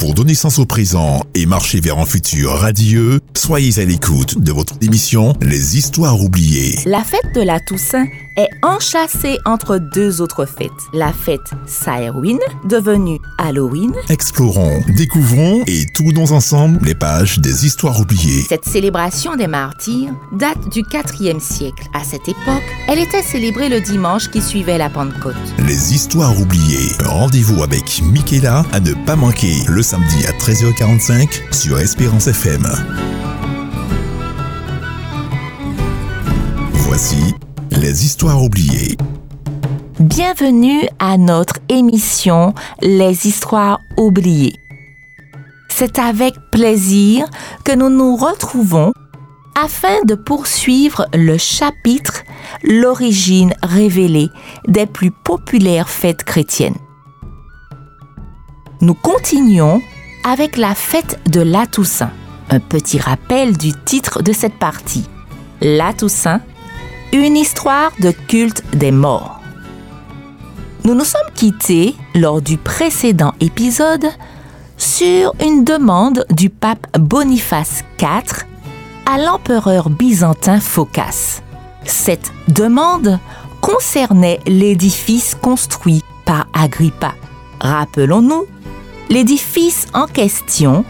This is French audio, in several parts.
pour donner sens au présent et marcher vers un futur radieux, soyez à l'écoute de votre émission Les Histoires oubliées. La fête de la Toussaint est enchâssée entre deux autres fêtes. La fête Samhain, devenue Halloween. Explorons, découvrons et tournons ensemble les pages des Histoires oubliées. Cette célébration des martyrs date du 4e siècle. À cette époque, elle était célébrée le dimanche qui suivait la Pentecôte. Les Histoires oubliées. Rendez-vous avec Michaela à ne pas manquer le samedi à 13h45 sur Espérance FM. Voici les histoires oubliées. Bienvenue à notre émission Les histoires oubliées. C'est avec plaisir que nous nous retrouvons afin de poursuivre le chapitre L'origine révélée des plus populaires fêtes chrétiennes. Nous continuons avec la fête de la Toussaint. Un petit rappel du titre de cette partie. La Toussaint, une histoire de culte des morts. Nous nous sommes quittés lors du précédent épisode sur une demande du pape Boniface IV à l'empereur byzantin Phocas. Cette demande concernait l'édifice construit par Agrippa. Rappelons-nous, l'édifice en question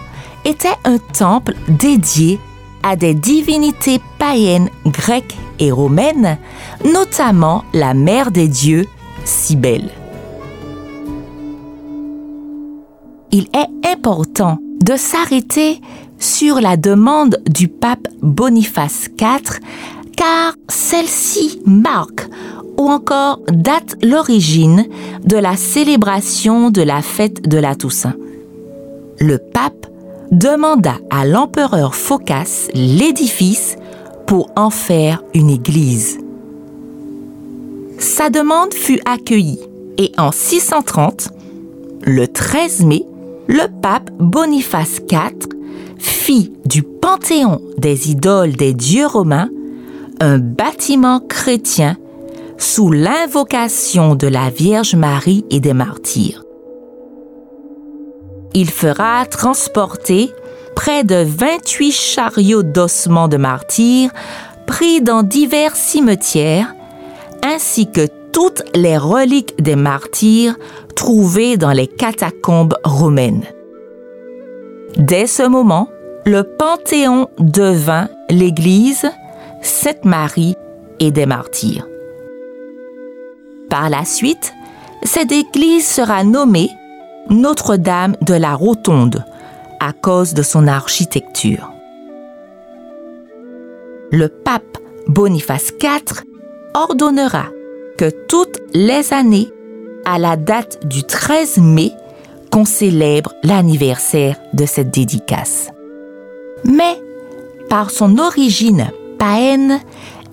était un temple dédié à des divinités païennes grecques et romaines, notamment la mère des dieux, Cybèle. Il est important de s'arrêter sur la demande du pape Boniface IV car celle-ci marque ou encore date l'origine de la célébration de la fête de la Toussaint. Le pape demanda à l'empereur Phocas l'édifice en faire une église. Sa demande fut accueillie et en 630, le 13 mai, le pape Boniface IV fit du panthéon des idoles des dieux romains un bâtiment chrétien sous l'invocation de la Vierge Marie et des martyrs. Il fera transporter près de 28 chariots d'ossements de martyrs pris dans divers cimetières, ainsi que toutes les reliques des martyrs trouvées dans les catacombes romaines. Dès ce moment, le Panthéon devint l'église Sainte-Marie et des martyrs. Par la suite, cette église sera nommée Notre-Dame de la Rotonde à cause de son architecture. Le pape Boniface IV ordonnera que toutes les années, à la date du 13 mai, qu'on célèbre l'anniversaire de cette dédicace. Mais, par son origine païenne,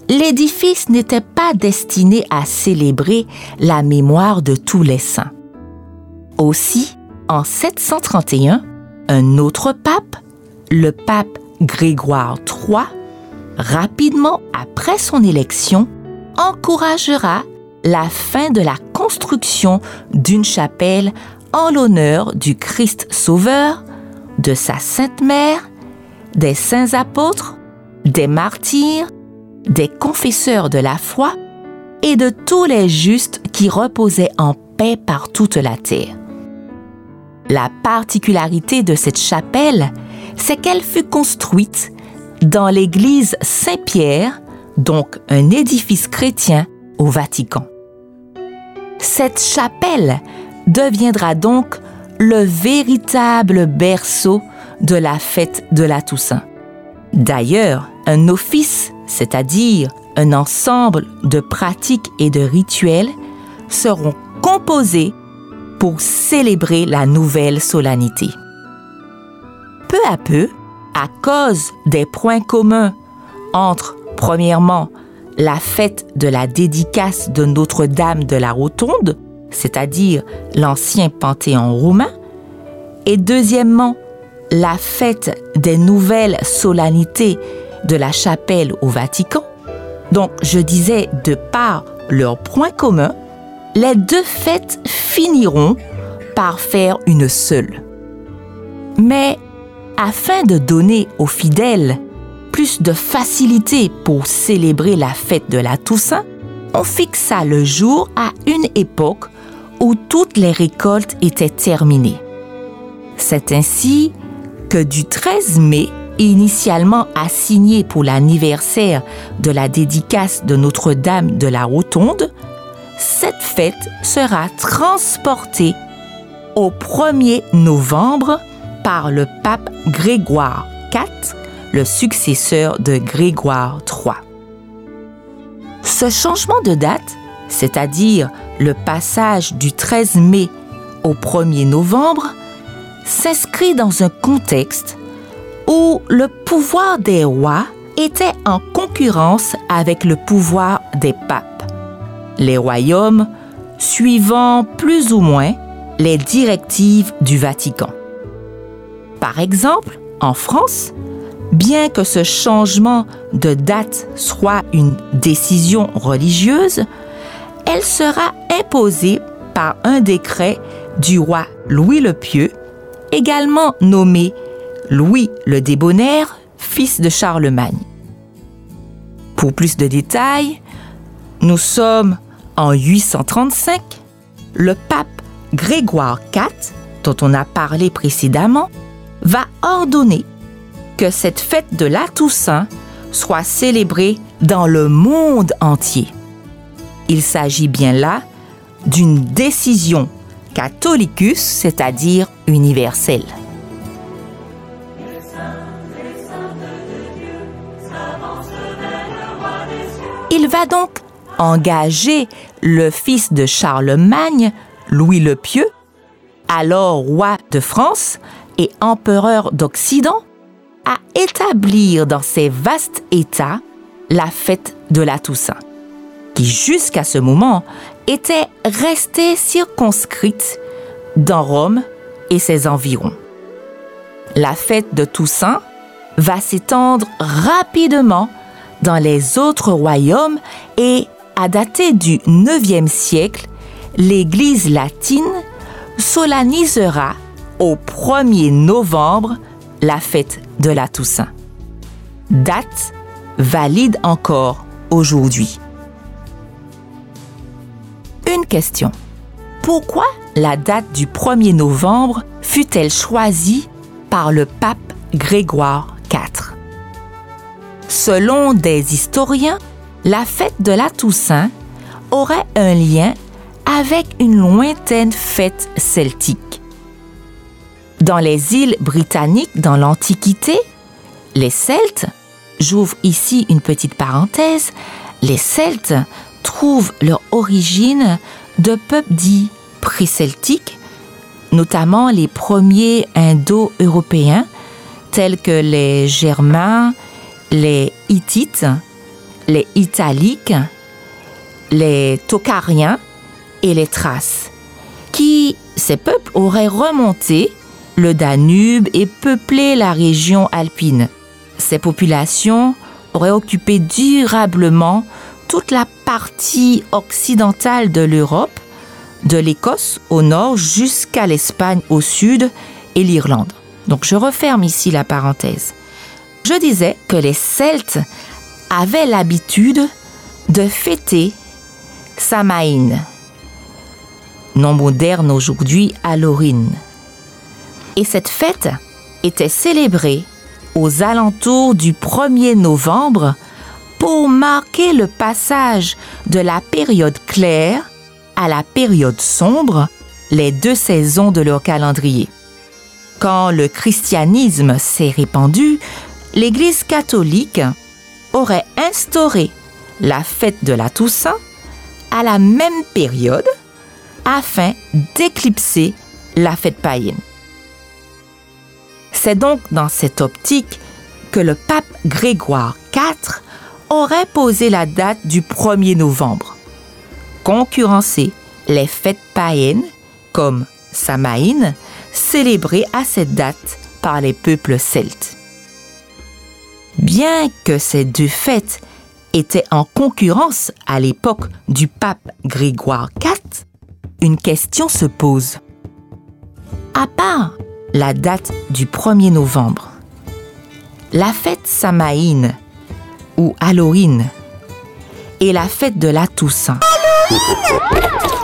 l'édifice n'était pas destiné à célébrer la mémoire de tous les saints. Aussi, en 731, un autre pape, le pape Grégoire III, rapidement après son élection, encouragera la fin de la construction d'une chapelle en l'honneur du Christ Sauveur, de sa Sainte Mère, des saints apôtres, des martyrs, des confesseurs de la foi et de tous les justes qui reposaient en paix par toute la terre. La particularité de cette chapelle, c'est qu'elle fut construite dans l'église Saint-Pierre, donc un édifice chrétien au Vatican. Cette chapelle deviendra donc le véritable berceau de la fête de la Toussaint. D'ailleurs, un office, c'est-à-dire un ensemble de pratiques et de rituels, seront composés pour célébrer la nouvelle solennité. Peu à peu, à cause des points communs entre, premièrement, la fête de la dédicace de Notre-Dame de la Rotonde, c'est-à-dire l'ancien Panthéon romain, et deuxièmement, la fête des nouvelles solennités de la chapelle au Vatican. Donc, je disais, de par leurs points communs, les deux fêtes finiront par faire une seule. Mais afin de donner aux fidèles plus de facilité pour célébrer la fête de la Toussaint, on fixa le jour à une époque où toutes les récoltes étaient terminées. C'est ainsi que du 13 mai, initialement assigné pour l'anniversaire de la dédicace de Notre-Dame de la Rotonde, cette fête sera transportée au 1er novembre par le pape Grégoire IV le successeur de Grégoire III. Ce changement de date, c'est-à-dire le passage du 13 mai au 1er novembre, s'inscrit dans un contexte où le pouvoir des rois était en concurrence avec le pouvoir des papes, les royaumes suivant plus ou moins les directives du Vatican. Par exemple, en France, Bien que ce changement de date soit une décision religieuse, elle sera imposée par un décret du roi Louis le Pieux, également nommé Louis le Débonnaire, fils de Charlemagne. Pour plus de détails, nous sommes en 835. Le pape Grégoire IV, dont on a parlé précédemment, va ordonner que cette fête de la Toussaint soit célébrée dans le monde entier. Il s'agit bien là d'une décision catholicus, c'est-à-dire universelle. Il va donc engager le fils de Charlemagne, Louis le Pieux, alors roi de France et empereur d'Occident, à établir dans ces vastes États la fête de la Toussaint, qui jusqu'à ce moment était restée circonscrite dans Rome et ses environs. La fête de Toussaint va s'étendre rapidement dans les autres royaumes et, à dater du 9e siècle, l'Église latine solennisera au 1er novembre la fête de la Toussaint. Date valide encore aujourd'hui. Une question. Pourquoi la date du 1er novembre fut-elle choisie par le pape Grégoire IV Selon des historiens, la fête de la Toussaint aurait un lien avec une lointaine fête celtique. Dans les îles britanniques dans l'Antiquité, les Celtes, j'ouvre ici une petite parenthèse, les Celtes trouvent leur origine de peuples dits pré-celtiques, notamment les premiers Indo-Européens tels que les Germains, les Hittites, les Italiques, les Tocariens et les Thraces, qui, ces peuples, auraient remonté le Danube et peuplé la région alpine. Ces populations auraient occupé durablement toute la partie occidentale de l'Europe, de l'Écosse au nord jusqu'à l'Espagne au sud et l'Irlande. Donc je referme ici la parenthèse. Je disais que les Celtes avaient l'habitude de fêter Samaïn, nom moderne aujourd'hui Halloween et cette fête était célébrée aux alentours du 1er novembre pour marquer le passage de la période claire à la période sombre, les deux saisons de leur calendrier. Quand le christianisme s'est répandu, l'Église catholique aurait instauré la fête de la Toussaint à la même période afin d'éclipser la fête païenne. C'est donc dans cette optique que le pape Grégoire IV aurait posé la date du 1er novembre, concurrencer les fêtes païennes comme Samaïn, célébrées à cette date par les peuples celtes. Bien que ces deux fêtes étaient en concurrence à l'époque du pape Grégoire IV, une question se pose. À part la date du 1er novembre. La fête Samaïne ou Halloween et la fête de la Toussaint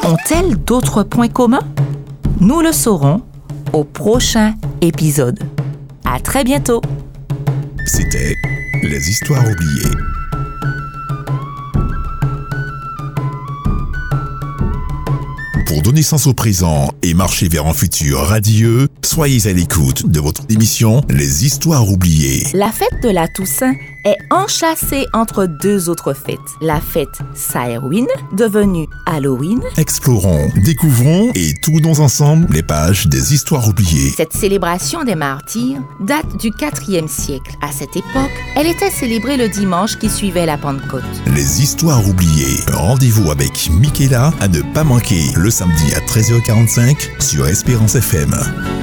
ont-elles d'autres points communs? Nous le saurons au prochain épisode. À très bientôt. C'était Les Histoires oubliées. Donner sens au présent et marcher vers un futur radieux, soyez à l'écoute de votre émission Les Histoires oubliées. La fête de la Toussaint est enchâssée entre deux autres fêtes. La fête Samhain, devenue Halloween. Explorons, découvrons et tournons ensemble les pages des Histoires oubliées. Cette célébration des martyrs date du 4e siècle. À cette époque, elle était célébrée le dimanche qui suivait la Pentecôte. Les Histoires oubliées. Rendez-vous avec Michaela à ne pas manquer le samedi à 13h45 sur Espérance FM.